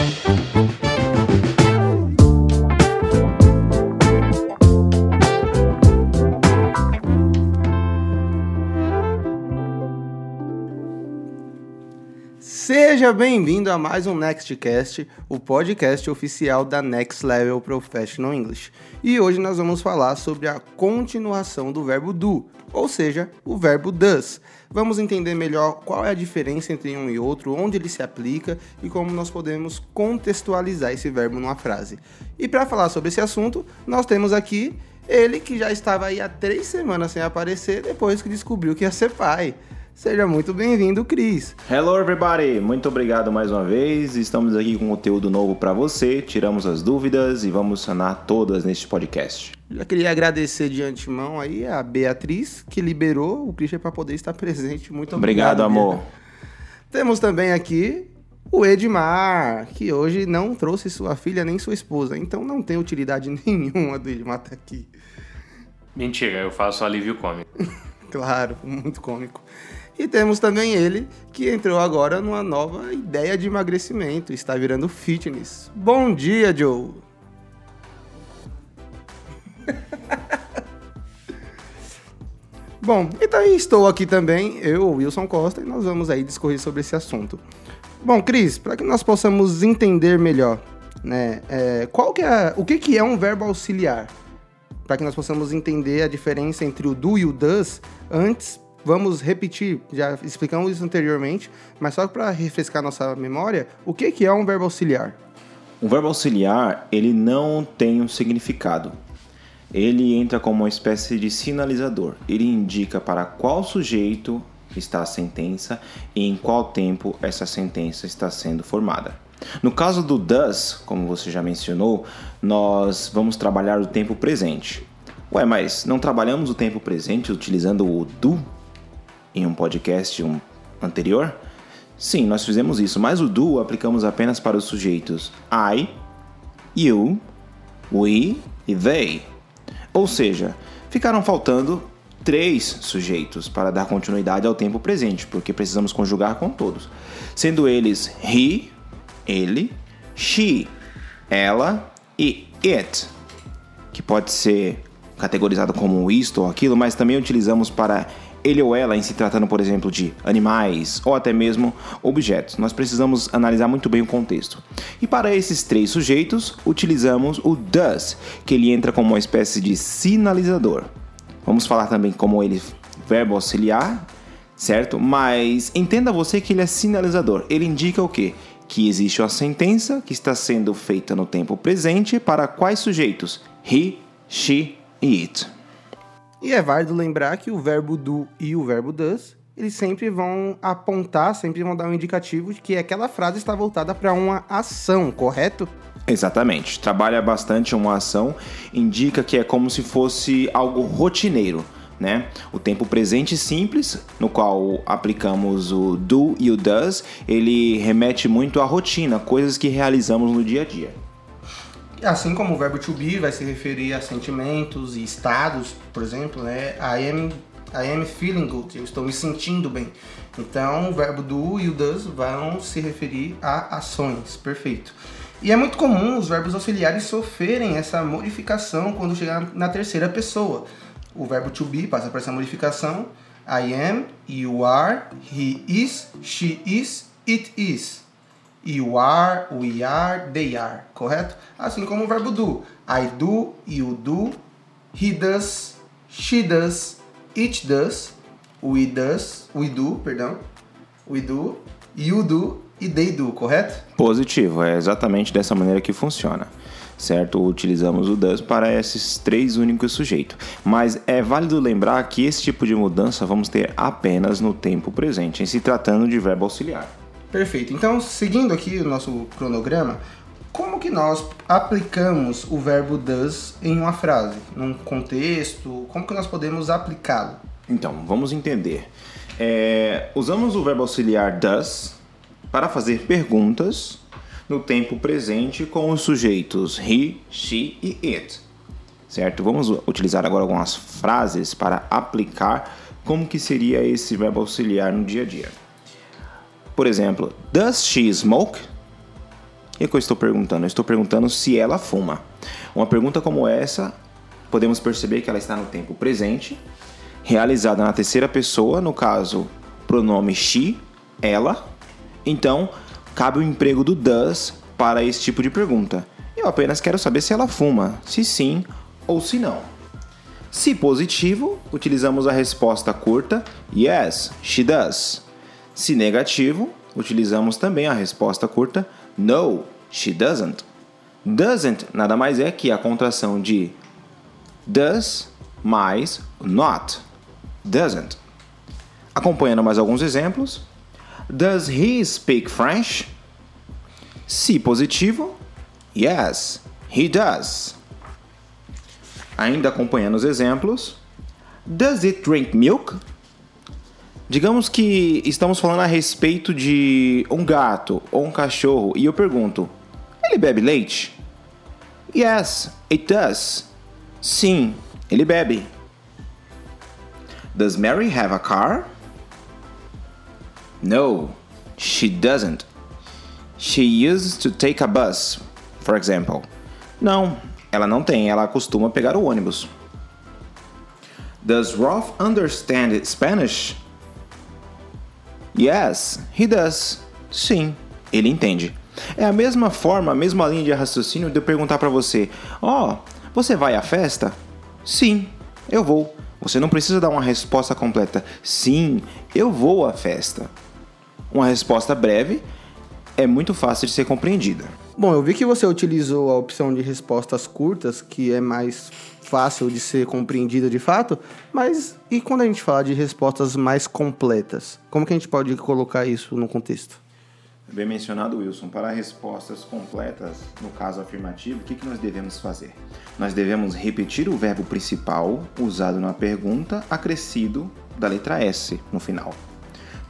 Thank you. Seja bem-vindo a mais um Nextcast, o podcast oficial da Next Level Professional English. E hoje nós vamos falar sobre a continuação do verbo do, ou seja, o verbo does. Vamos entender melhor qual é a diferença entre um e outro, onde ele se aplica e como nós podemos contextualizar esse verbo numa frase. E para falar sobre esse assunto, nós temos aqui ele que já estava aí há três semanas sem aparecer depois que descobriu que ia ser pai. Seja muito bem-vindo, Cris. Hello everybody, muito obrigado mais uma vez. Estamos aqui com conteúdo novo para você. Tiramos as dúvidas e vamos sanar todas neste podcast. Já queria agradecer de antemão aí a Beatriz que liberou o Christian para poder estar presente. Muito obrigado, obrigado amor. Bia. Temos também aqui o Edmar, que hoje não trouxe sua filha nem sua esposa, então não tem utilidade nenhuma do Edmar estar aqui. Mentira, eu faço alívio cômico. claro, muito cômico. E temos também ele, que entrou agora numa nova ideia de emagrecimento, está virando fitness. Bom dia, Joe! Bom, então estou aqui também, eu, Wilson Costa, e nós vamos aí discorrer sobre esse assunto. Bom, Cris, para que nós possamos entender melhor, né, é, qual que é, o que, que é um verbo auxiliar? Para que nós possamos entender a diferença entre o do e o does, antes Vamos repetir, já explicamos isso anteriormente, mas só para refrescar nossa memória, o que, que é um verbo auxiliar? Um verbo auxiliar, ele não tem um significado. Ele entra como uma espécie de sinalizador. Ele indica para qual sujeito está a sentença e em qual tempo essa sentença está sendo formada. No caso do does, como você já mencionou, nós vamos trabalhar o tempo presente. Ué, mas não trabalhamos o tempo presente utilizando o do em um podcast um anterior? Sim, nós fizemos isso, mas o do aplicamos apenas para os sujeitos I, you, we e they. Ou seja, ficaram faltando três sujeitos para dar continuidade ao tempo presente, porque precisamos conjugar com todos, sendo eles he, ele, she, ela e it, que pode ser categorizado como isto ou aquilo, mas também utilizamos para ele ou ela em se tratando, por exemplo, de animais ou até mesmo objetos. Nós precisamos analisar muito bem o contexto. E para esses três sujeitos, utilizamos o does, que ele entra como uma espécie de sinalizador. Vamos falar também como ele verbo auxiliar, certo? Mas entenda você que ele é sinalizador. Ele indica o quê? Que existe uma sentença que está sendo feita no tempo presente para quais sujeitos? He, she e it. E é válido lembrar que o verbo do e o verbo does, eles sempre vão apontar, sempre vão dar um indicativo de que aquela frase está voltada para uma ação, correto? Exatamente. Trabalha bastante uma ação, indica que é como se fosse algo rotineiro. Né? O tempo presente simples, no qual aplicamos o do e o does, ele remete muito à rotina, coisas que realizamos no dia a dia. Assim como o verbo to be vai se referir a sentimentos e estados, por exemplo, né? I am, I am feeling good, eu estou me sentindo bem. Então, o verbo do e o does vão se referir a ações, perfeito. E é muito comum os verbos auxiliares sofrerem essa modificação quando chegar na terceira pessoa. O verbo to be passa por essa modificação. I am, you are, he is, she is, it is. You are, we are, they are, correto? Assim como o verbo do. I do, you do, he does, she does, it does, we does, we do, perdão, we do, you do e they do, correto? Positivo, é exatamente dessa maneira que funciona. Certo? Utilizamos o does para esses três únicos sujeitos. Mas é válido lembrar que esse tipo de mudança vamos ter apenas no tempo presente, em se tratando de verbo auxiliar. Perfeito. Então, seguindo aqui o nosso cronograma, como que nós aplicamos o verbo does em uma frase, num contexto? Como que nós podemos aplicá-lo? Então, vamos entender. É, usamos o verbo auxiliar does para fazer perguntas no tempo presente com os sujeitos he, she e it. Certo? Vamos utilizar agora algumas frases para aplicar como que seria esse verbo auxiliar no dia a dia. Por exemplo, does she smoke? E o que eu estou perguntando? Eu estou perguntando se ela fuma. Uma pergunta como essa, podemos perceber que ela está no tempo presente, realizada na terceira pessoa, no caso, pronome she, ela. Então, cabe o emprego do does para esse tipo de pergunta. Eu apenas quero saber se ela fuma, se sim ou se não. Se positivo, utilizamos a resposta curta Yes, she does. Se negativo, utilizamos também a resposta curta No, she doesn't. Doesn't nada mais é que a contração de does mais not. Doesn't. Acompanhando mais alguns exemplos. Does he speak French? Se positivo, yes, he does. Ainda acompanhando os exemplos. Does it drink milk? Digamos que estamos falando a respeito de um gato ou um cachorro e eu pergunto: ele bebe leite? Yes, it does. Sim, ele bebe. Does Mary have a car? No, she doesn't. She used to take a bus, for example. Não, ela não tem, ela costuma pegar o ônibus. Does Rolf understand Spanish? Yes, he does. Sim, ele entende. É a mesma forma, a mesma linha de raciocínio de eu perguntar para você: Ó, oh, você vai à festa? Sim, eu vou. Você não precisa dar uma resposta completa. Sim, eu vou à festa. Uma resposta breve é muito fácil de ser compreendida. Bom, eu vi que você utilizou a opção de respostas curtas, que é mais fácil de ser compreendida de fato, mas e quando a gente fala de respostas mais completas? Como que a gente pode colocar isso no contexto? Bem mencionado, Wilson. Para respostas completas, no caso afirmativo, o que, que nós devemos fazer? Nós devemos repetir o verbo principal usado na pergunta, acrescido da letra S no final.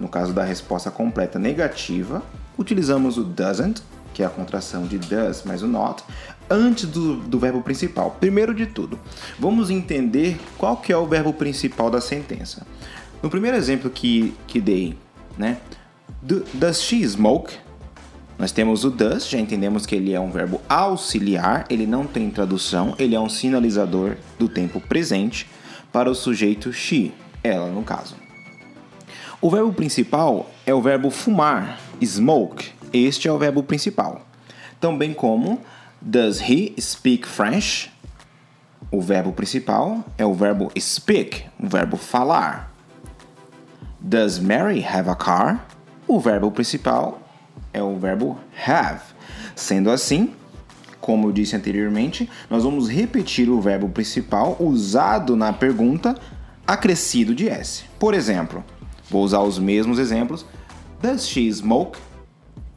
No caso da resposta completa negativa, utilizamos o doesn't, que é a contração de does mais o not, antes do, do verbo principal. Primeiro de tudo, vamos entender qual que é o verbo principal da sentença. No primeiro exemplo que, que dei, né? Does she smoke? Nós temos o does, já entendemos que ele é um verbo auxiliar, ele não tem tradução, ele é um sinalizador do tempo presente para o sujeito she, ela no caso. O verbo principal é o verbo fumar, smoke. Este é o verbo principal. Também como Does he speak French? O verbo principal é o verbo speak, o verbo falar. Does Mary have a car? O verbo principal é o verbo have. Sendo assim, como eu disse anteriormente, nós vamos repetir o verbo principal usado na pergunta acrescido de S. Por exemplo, Vou usar os mesmos exemplos. Does she smoke?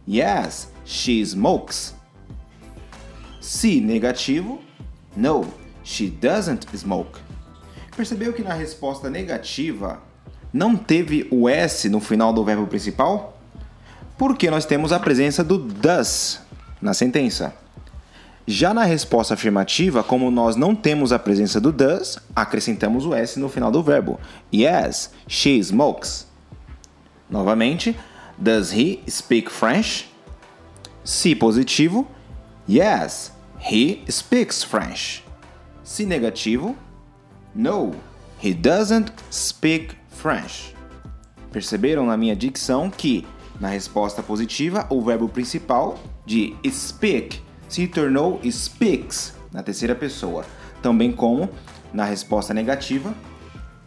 Yes, she smokes. Se negativo, no, she doesn't smoke. Percebeu que na resposta negativa não teve o S no final do verbo principal? Porque nós temos a presença do does na sentença. Já na resposta afirmativa, como nós não temos a presença do does, acrescentamos o s no final do verbo. Yes, she smokes. Novamente, does he speak French? Se positivo, yes, he speaks French. Se negativo, no, he doesn't speak French. Perceberam na minha dicção que, na resposta positiva, o verbo principal de speak se tornou speaks na terceira pessoa, também como na resposta negativa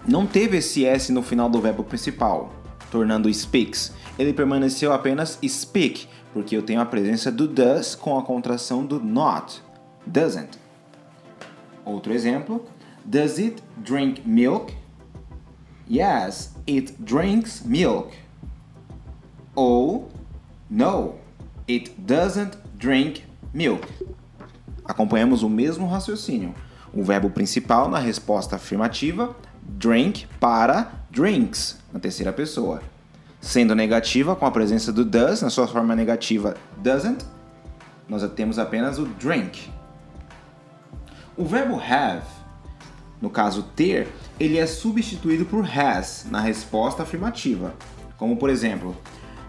não teve esse s no final do verbo principal, tornando speaks. Ele permaneceu apenas speak, porque eu tenho a presença do does com a contração do not, doesn't. Outro exemplo: Does it drink milk? Yes, it drinks milk. Ou No, it doesn't drink milk. Acompanhamos o mesmo raciocínio. O verbo principal na resposta afirmativa, drink para drinks, na terceira pessoa. Sendo negativa, com a presença do does, na sua forma negativa, doesn't, nós temos apenas o drink. O verbo have, no caso ter, ele é substituído por has na resposta afirmativa. Como por exemplo,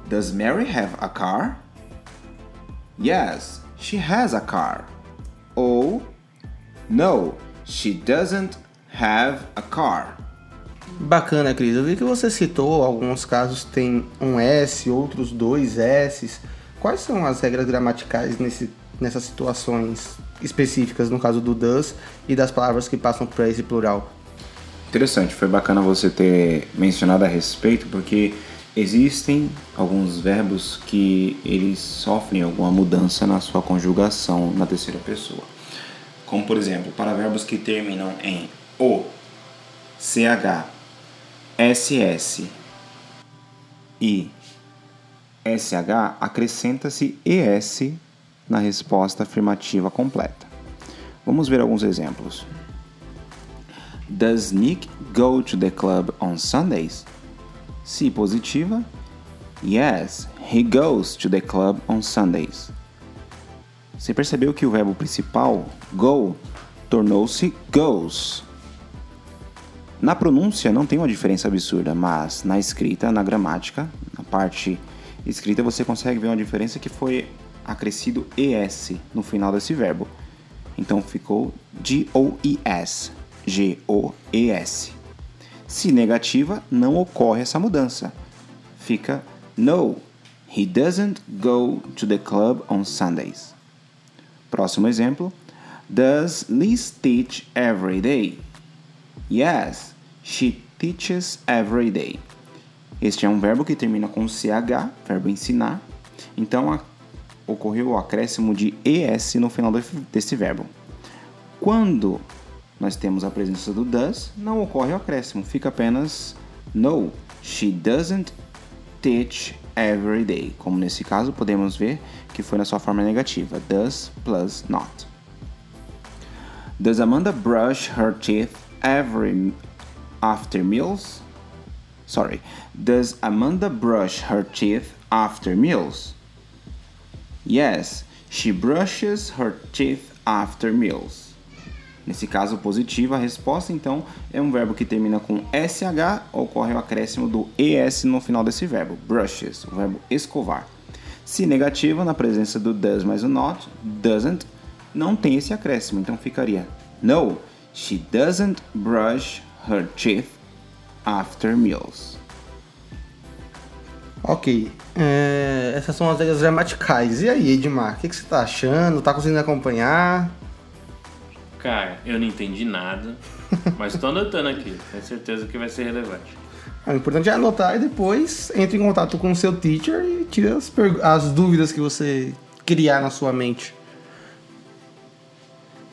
Does Mary have a car? Yes, she has a car. Ou No, she doesn't have a car. Bacana, Cris. Eu vi que você citou alguns casos tem um S, outros dois S. Quais são as regras gramaticais nesse, nessas situações específicas, no caso do does e das palavras que passam para esse plural? Interessante, foi bacana você ter mencionado a respeito, porque existem alguns verbos que eles sofrem alguma mudança na sua conjugação na terceira pessoa. Como por exemplo, para verbos que terminam em o, ch, ss e sh, acrescenta-se es na resposta afirmativa completa. Vamos ver alguns exemplos. Does Nick go to the club on Sundays? Se positiva, yes, he goes to the club on Sundays. Você percebeu que o verbo principal, go, tornou-se goes. Na pronúncia não tem uma diferença absurda, mas na escrita, na gramática, na parte escrita você consegue ver uma diferença que foi acrescido es no final desse verbo. Então ficou G-O-E-S, G-O-E-S. Se negativa, não ocorre essa mudança. Fica No, he doesn't go to the club on Sundays. Próximo exemplo. Does Liz teach every day? Yes, she teaches every day. Este é um verbo que termina com CH, verbo ensinar. Então a, ocorreu o acréscimo de ES no final desse verbo. Quando nós temos a presença do does, não ocorre o acréscimo, fica apenas no. She doesn't teach every day. Como nesse caso, podemos ver que foi na sua forma negativa, does plus not. Does Amanda brush her teeth every after meals? Sorry. Does Amanda brush her teeth after meals? Yes, she brushes her teeth after meals. Nesse caso positivo, a resposta então é um verbo que termina com SH, ocorre o acréscimo do ES no final desse verbo, brushes, o verbo escovar. Se negativa, na presença do does mais o not, doesn't, não tem esse acréscimo, então ficaria No, she doesn't brush her teeth after meals. Ok, é, essas são as regras gramaticais. E aí, Edmar, o que, que você está achando? Tá conseguindo acompanhar? Cara, eu não entendi nada, mas estou anotando aqui. Tenho certeza que vai ser relevante. O importante é anotar e depois entre em contato com o seu teacher e tira as, as dúvidas que você criar na sua mente.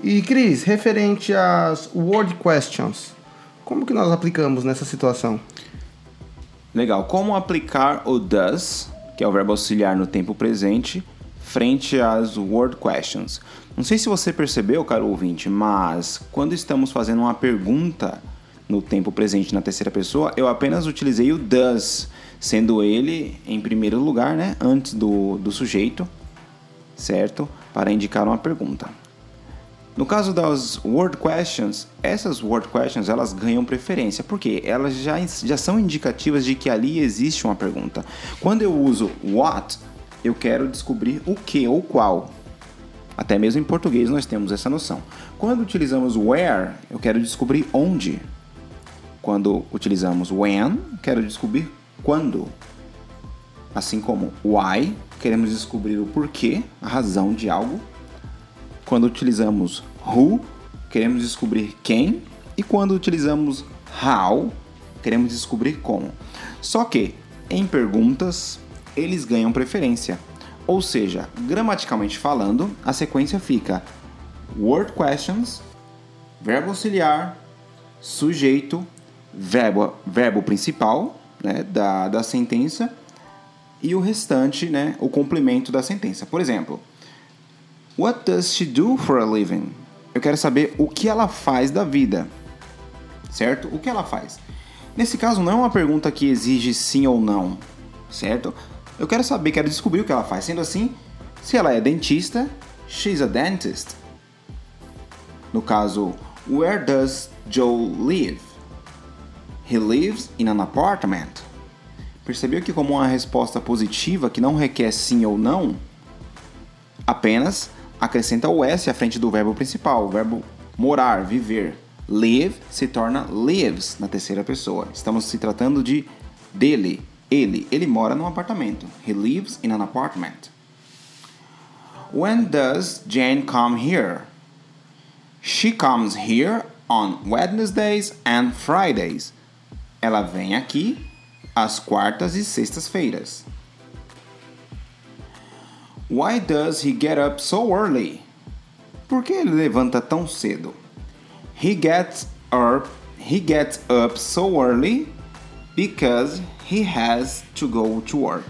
E Cris, referente às word questions, como que nós aplicamos nessa situação? Legal. Como aplicar o does, que é o verbo auxiliar no tempo presente, frente às word questions? Não sei se você percebeu, caro ouvinte, mas quando estamos fazendo uma pergunta no tempo presente na terceira pessoa, eu apenas utilizei o does, sendo ele em primeiro lugar, né, antes do, do sujeito, certo? Para indicar uma pergunta. No caso das word questions, essas word questions elas ganham preferência, porque elas já, já são indicativas de que ali existe uma pergunta. Quando eu uso what, eu quero descobrir o que ou qual. Até mesmo em português nós temos essa noção. Quando utilizamos where, eu quero descobrir onde. Quando utilizamos when, quero descobrir quando. Assim como why, queremos descobrir o porquê, a razão de algo. Quando utilizamos who, queremos descobrir quem. E quando utilizamos how, queremos descobrir como. Só que em perguntas, eles ganham preferência. Ou seja, gramaticalmente falando, a sequência fica word questions, verbo auxiliar, sujeito, verbo, verbo principal né, da, da sentença e o restante, né, o complemento da sentença. Por exemplo, What does she do for a living? Eu quero saber o que ela faz da vida. Certo? O que ela faz? Nesse caso, não é uma pergunta que exige sim ou não, certo? Eu quero saber, quero descobrir o que ela faz. Sendo assim, se ela é dentista, she's a dentist. No caso, where does Joe live? He lives in an apartment. Percebeu que como uma resposta positiva que não requer sim ou não, apenas acrescenta o S à frente do verbo principal, o verbo morar, viver. Live se torna lives na terceira pessoa. Estamos se tratando de dele, ele. Ele mora num apartamento. He lives in an apartment. When does Jane come here? She comes here on Wednesdays and Fridays. Ela vem aqui às quartas e sextas-feiras. Why does he get up so early? Por que ele levanta tão cedo? He gets up he gets up so early because he has to go to work.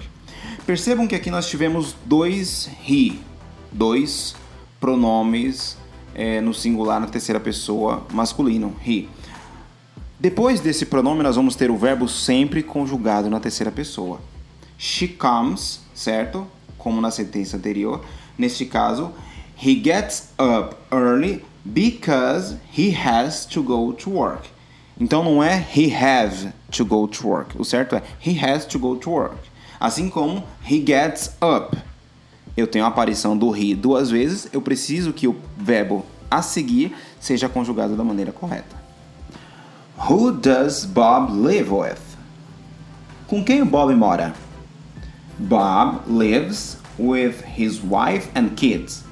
Percebam que aqui nós tivemos dois he, dois pronomes é, no singular na terceira pessoa masculino, he. Depois desse pronome, nós vamos ter o verbo sempre conjugado na terceira pessoa. She comes, certo? Como na sentença anterior. Neste caso, he gets up early because he has to go to work. Então não é he have to go to work. O certo é he has to go to work. Assim como he gets up. Eu tenho a aparição do he duas vezes, eu preciso que o verbo a seguir seja conjugado da maneira correta. Who does Bob live with? Com quem o Bob mora? Bob lives with his wife and kids.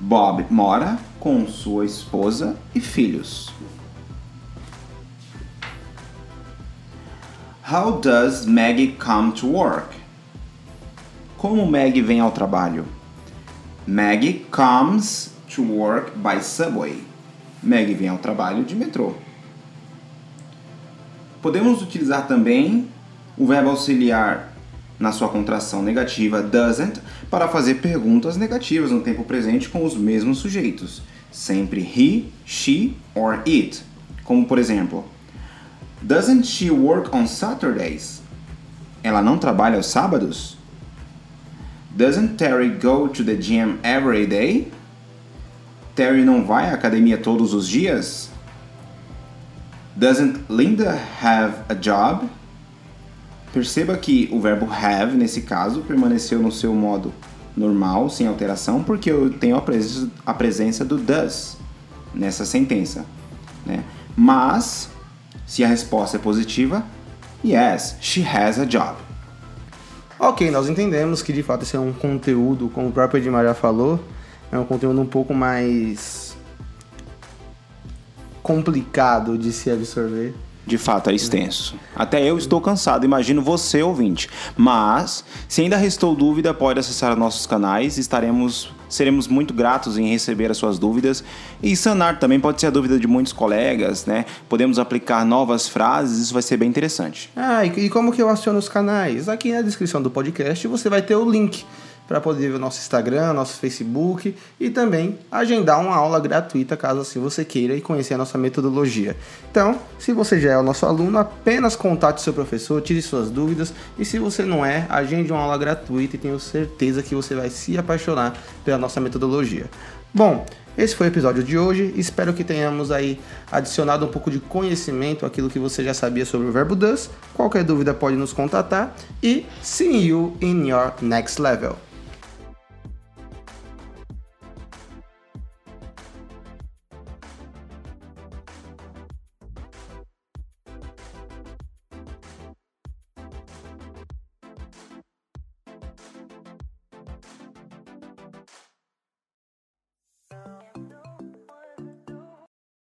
Bob mora com sua esposa e filhos. How does Maggie come to work? Como Maggie vem ao trabalho? Maggie comes to work by subway. Maggie vem ao trabalho de metrô. Podemos utilizar também o verbo auxiliar na sua contração negativa doesn't para fazer perguntas negativas no tempo presente com os mesmos sujeitos, sempre he, she or it. Como por exemplo, Doesn't she work on Saturdays? Ela não trabalha aos sábados? Doesn't Terry go to the gym every day? Terry não vai à academia todos os dias? Doesn't Linda have a job? Perceba que o verbo have, nesse caso, permaneceu no seu modo normal, sem alteração, porque eu tenho a presença, a presença do does nessa sentença. Né? Mas, se a resposta é positiva, yes, she has a job. Ok, nós entendemos que de fato esse é um conteúdo, como o próprio Edmar já falou, é um conteúdo um pouco mais complicado de se absorver. De fato, é extenso. Até eu estou cansado, imagino você, ouvinte. Mas, se ainda restou dúvida, pode acessar nossos canais. Estaremos, seremos muito gratos em receber as suas dúvidas. E sanar também pode ser a dúvida de muitos colegas, né? Podemos aplicar novas frases, isso vai ser bem interessante. Ah, e, como que eu aciono os canais? Aqui na descrição do podcast você vai ter o link para poder ver o nosso Instagram, nosso Facebook e também agendar uma aula gratuita caso assim você queira e conhecer a nossa metodologia. Então, se você já é o nosso aluno, apenas contate seu professor, tire suas dúvidas e se você não é, agende uma aula gratuita e tenho certeza que você vai se apaixonar pela nossa metodologia. Bom, esse foi o episódio de hoje. Espero que tenhamos aí adicionado um pouco de conhecimento aquilo que você já sabia sobre o verbo does. Qualquer dúvida pode nos contatar e see you in your next level.